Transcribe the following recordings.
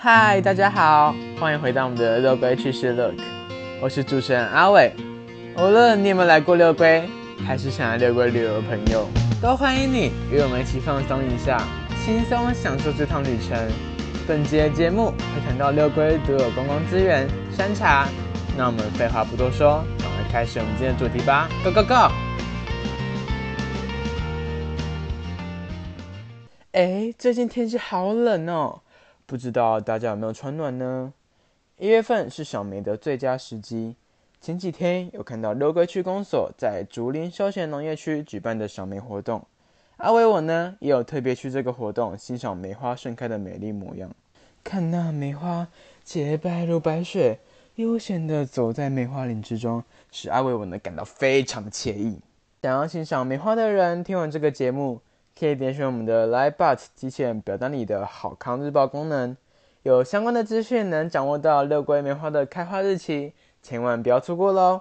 嗨，大家好，欢迎回到我们的六龟趣事 Look，我是主持人阿伟。无论你有没有来过六龟，还是想来六龟旅游的朋友，都欢迎你与我们一起放松一下，轻松享受这趟旅程。本节节目会谈到六龟独有观光资源——山茶。那我们废话不多说，赶快开始我们今天的主题吧！Go go go！哎，最近天气好冷哦。不知道大家有没有穿暖呢？一月份是赏梅的最佳时机。前几天有看到六龟区公所在竹林休闲农业区举办的赏梅活动，阿伟我呢也有特别去这个活动欣赏梅花盛开的美丽模样。看那梅花洁白如白雪，悠闲地走在梅花林之中，使阿伟我呢感到非常的惬意。想要欣赏梅花的人，听完这个节目。可以点选我们的 LiveBot 机器人表单里的好康日报功能，有相关的资讯能掌握到六龟梅花的开花日期，千万不要错过喽！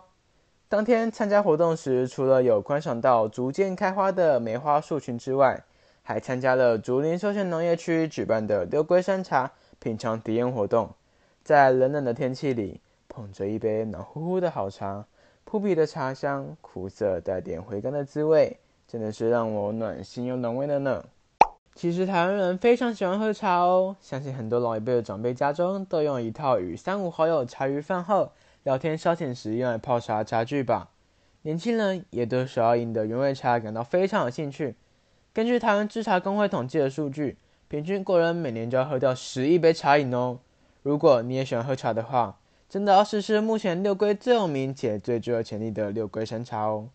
当天参加活动时，除了有观赏到逐渐开花的梅花树群之外，还参加了竹林休闲农业区举办的六龟山茶品尝体验活动，在冷冷的天气里，捧着一杯暖乎乎的好茶，扑鼻的茶香，苦涩带点回甘的滋味。真的是让我暖心又暖胃的呢。其实台湾人非常喜欢喝茶哦，相信很多老一辈的长辈家中都有一套与三五好友茶余饭后聊天消遣时用来泡茶的茶具吧。年轻人也对手摇饮的原味茶感到非常有兴趣。根据台湾制茶工会统计的数据，平均国人每年就要喝掉十亿杯茶饮哦。如果你也喜欢喝茶的话，真的要试试目前六龟最有名且最具有潜力的六龟山茶哦。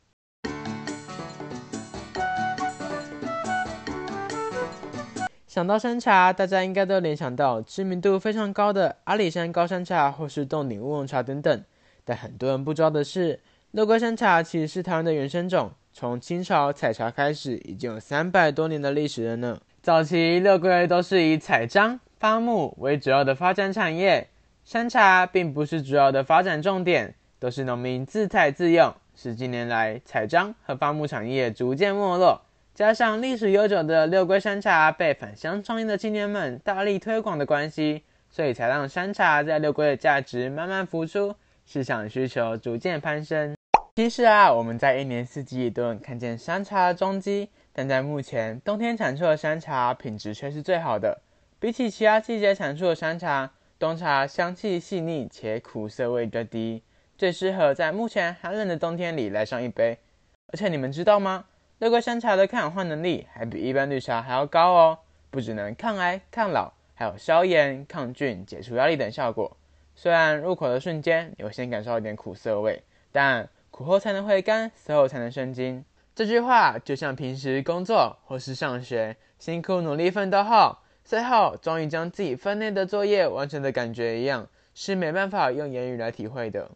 想到山茶，大家应该都联想到知名度非常高的阿里山高山茶或是冻顶乌龙茶等等。但很多人不知道的是，乐龟山茶其实是台湾的原生种，从清朝采茶开始，已经有三百多年的历史了呢。早期乐龟都是以采樟、伐木为主要的发展产业，山茶并不是主要的发展重点，都是农民自采自用。是近年来采樟和伐木产业逐渐没落。加上历史悠久的六龟山茶被返乡创业的青年们大力推广的关系，所以才让山茶在六龟的价值慢慢浮出，市场需求逐渐攀升。其实啊，我们在一年四季都能看见山茶的踪迹，但在目前冬天产出的山茶品质却是最好的。比起其他季节产出的山茶，冬茶香气细腻且苦涩味较低，最适合在目前寒冷的冬天里来上一杯。而且你们知道吗？六龟山茶的抗氧化能力还比一般绿茶还要高哦，不只能抗癌抗老，还有消炎、抗菌、解除压力等效果。虽然入口的瞬间你会先感受一点苦涩味，但苦后才能回甘，涩后才能生津。这句话就像平时工作或是上学，辛苦努力奋斗后，最后终于将自己分内的作业完成的感觉一样，是没办法用言语来体会的。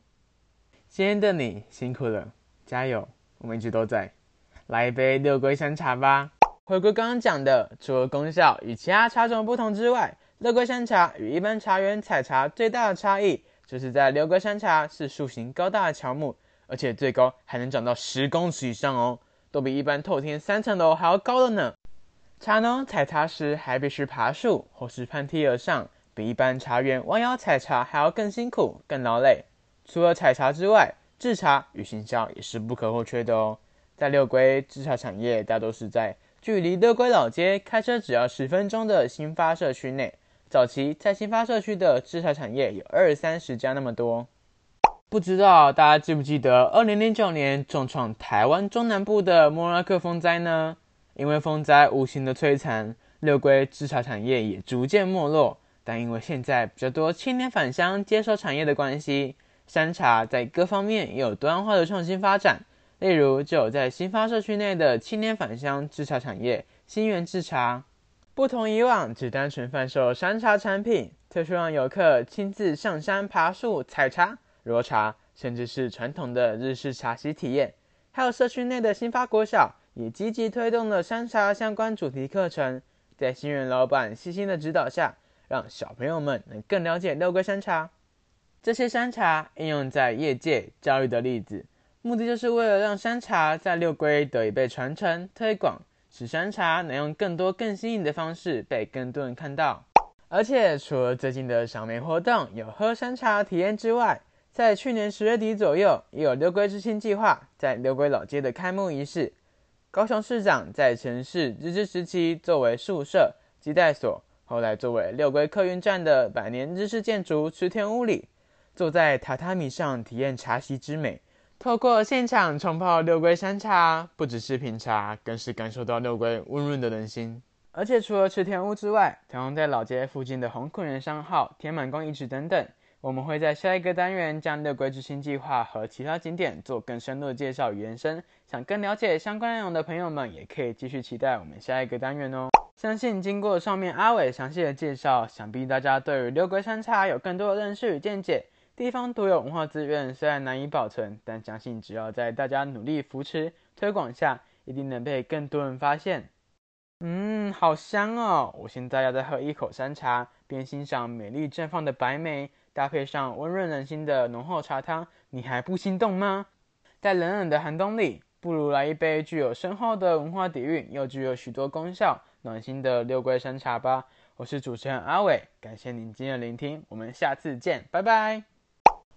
今天的你辛苦了，加油，我们一直都在。来一杯六龟山茶吧。回归刚刚讲的，除了功效与其他茶种不同之外，六龟山茶与一般茶园采茶最大的差异，就是在六龟山茶是树形高大的乔木，而且最高还能长到十公尺以上哦，都比一般透天三层楼还要高了呢。茶农采茶时还必须爬树或是攀梯而上，比一般茶园弯腰采茶还要更辛苦、更劳累。除了采茶之外，制茶与行销也是不可或缺的哦。在六龟制茶产业，大多是在距离六龟老街开车只要十分钟的新发社区内。早期在新发社区的制茶产业有二三十家那么多。不知道大家记不记得，二零零九年重创台湾中南部的莫拉克风灾呢？因为风灾无情的摧残，六龟制茶产业也逐渐没落。但因为现在比较多青年返乡接手产业的关系，山茶在各方面也有多样化的创新发展。例如，就有在新发社区内的青年返乡制茶产业新源制茶，不同以往只单纯贩售山茶产品，特殊让游客亲自上山爬树采茶、揉茶，甚至是传统的日式茶席体验。还有社区内的新发国小也积极推动了山茶相关主题课程，在新源老板细心的指导下，让小朋友们能更了解六个山茶。这些山茶应用在业界教育的例子。目的就是为了让山茶在六龟得以被传承推广，使山茶能用更多更新颖的方式被更多人看到。而且除了最近的赏梅活动有喝山茶体验之外，在去年十月底左右，也有六龟之心计划在六龟老街的开幕仪式。高雄市长在城市日治时期作为宿舍、接待所，后来作为六龟客运站的百年日式建筑池田屋里，坐在榻榻米上体验茶席之美。透过现场冲泡六龟山茶，不只是品茶，更是感受到六龟温润的人心。而且除了池田屋之外，同样在老街附近的红垦园商号、天满宫遗址等等。我们会在下一个单元将六龟之心计划和其他景点做更深入的介绍与延伸。想更了解相关内容的朋友们，也可以继续期待我们下一个单元哦。相信经过上面阿伟详细的介绍，想必大家对于六龟山茶有更多的认识与见解。地方独有文化资源虽然难以保存，但相信只要在大家努力扶持推广下，一定能被更多人发现。嗯，好香哦！我现在要再喝一口山茶，边欣赏美丽绽放的白梅。搭配上温润人心的浓厚茶汤，你还不心动吗？在冷冷的寒冬里，不如来一杯具有深厚的文化底蕴又具有许多功效、暖心的六桂山茶吧。我是主持人阿伟，感谢您今天的聆听，我们下次见，拜拜。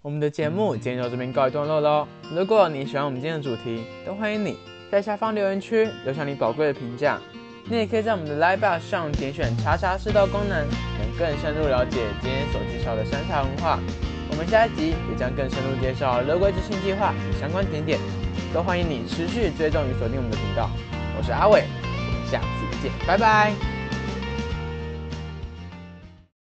我们的节目今天到这边告一段落喽。如果你喜欢我们今天的主题，都欢迎你在下方留言区留下你宝贵的评价。你也可以在我们的 Live Bar 上点选茶茶试豆功能，能更深入了解今天所介绍的山茶文化。我们下一集也将更深入介绍乐龟之星计划与相关景点，都欢迎你持续追踪与锁定我们的频道。我是阿伟，我们下次见，拜拜。